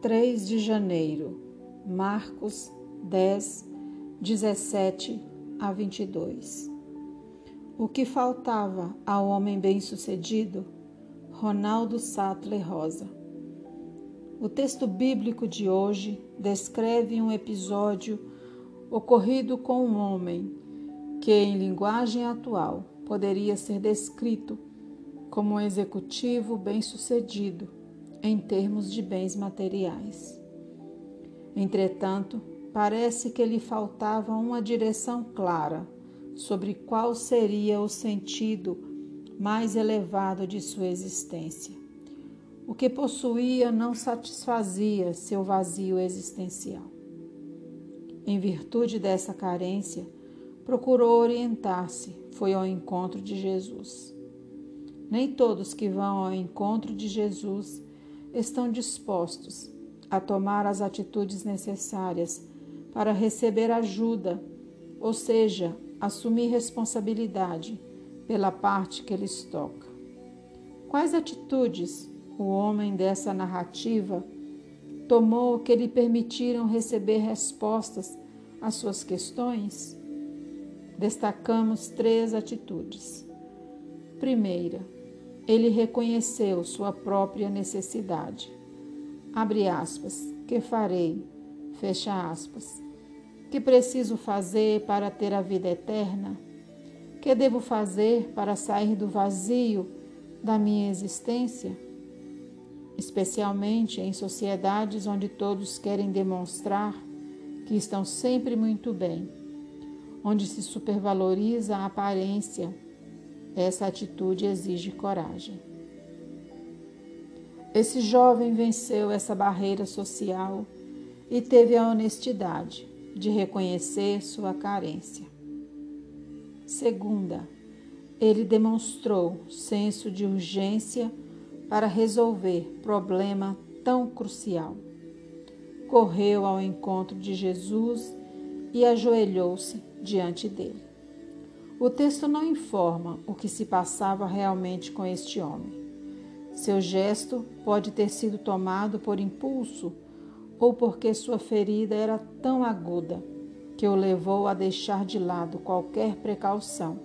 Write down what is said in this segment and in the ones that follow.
3 de janeiro, Marcos 10, 17 a 22. O que faltava ao homem bem-sucedido? Ronaldo Sattler Rosa. O texto bíblico de hoje descreve um episódio ocorrido com um homem que, em linguagem atual, poderia ser descrito como um executivo bem-sucedido em termos de bens materiais. Entretanto, parece que lhe faltava uma direção clara sobre qual seria o sentido mais elevado de sua existência. O que possuía não satisfazia seu vazio existencial. Em virtude dessa carência, procurou orientar-se, foi ao encontro de Jesus. Nem todos que vão ao encontro de Jesus estão dispostos a tomar as atitudes necessárias para receber ajuda, ou seja, assumir responsabilidade pela parte que lhes toca. Quais atitudes o homem dessa narrativa tomou que lhe permitiram receber respostas às suas questões? Destacamos três atitudes. Primeira, ele reconheceu sua própria necessidade. Abre aspas, que farei? Fecha aspas. Que preciso fazer para ter a vida eterna? Que devo fazer para sair do vazio da minha existência? Especialmente em sociedades onde todos querem demonstrar que estão sempre muito bem, onde se supervaloriza a aparência essa atitude exige coragem. Esse jovem venceu essa barreira social e teve a honestidade de reconhecer sua carência. Segunda, ele demonstrou senso de urgência para resolver problema tão crucial. Correu ao encontro de Jesus e ajoelhou-se diante dele. O texto não informa o que se passava realmente com este homem. Seu gesto pode ter sido tomado por impulso ou porque sua ferida era tão aguda que o levou a deixar de lado qualquer precaução,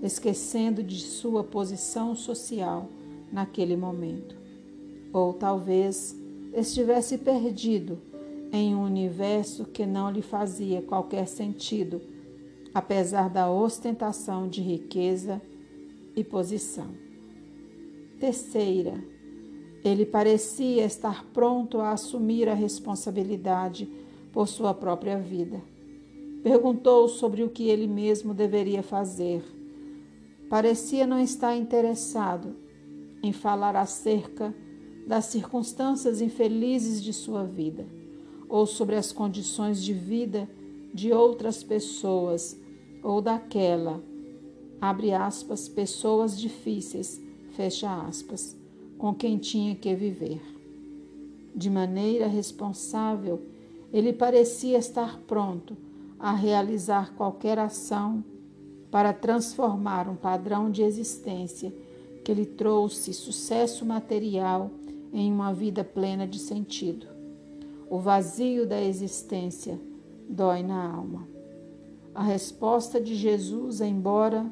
esquecendo de sua posição social naquele momento. Ou talvez estivesse perdido em um universo que não lhe fazia qualquer sentido apesar da ostentação de riqueza e posição. Terceira, ele parecia estar pronto a assumir a responsabilidade por sua própria vida. Perguntou sobre o que ele mesmo deveria fazer. Parecia não estar interessado em falar acerca das circunstâncias infelizes de sua vida ou sobre as condições de vida de outras pessoas ou daquela, abre aspas, pessoas difíceis, fecha aspas, com quem tinha que viver. De maneira responsável, ele parecia estar pronto a realizar qualquer ação para transformar um padrão de existência que lhe trouxe sucesso material em uma vida plena de sentido. O vazio da existência dói na alma. A resposta de Jesus, embora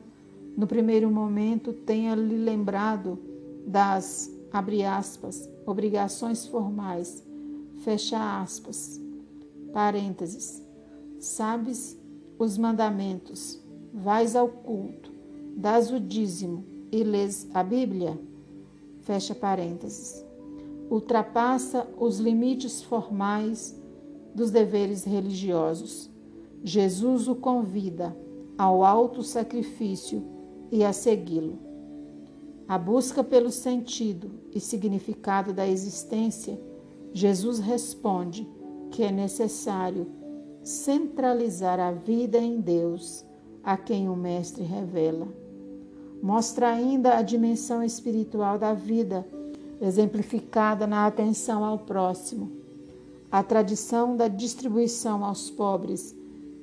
no primeiro momento tenha lhe lembrado das, abre aspas, obrigações formais, fecha aspas, parênteses, sabes os mandamentos, vais ao culto, dás o dízimo e lês a Bíblia, fecha parênteses, ultrapassa os limites formais dos deveres religiosos Jesus o convida ao alto sacrifício e a segui-lo. A busca pelo sentido e significado da existência, Jesus responde que é necessário centralizar a vida em Deus, a quem o Mestre revela. Mostra ainda a dimensão espiritual da vida, exemplificada na atenção ao próximo. A tradição da distribuição aos pobres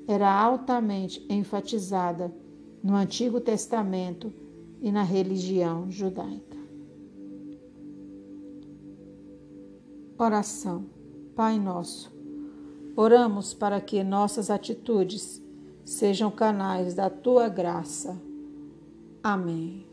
era altamente enfatizada no Antigo Testamento e na religião judaica. Oração. Pai Nosso, oramos para que nossas atitudes sejam canais da tua graça. Amém.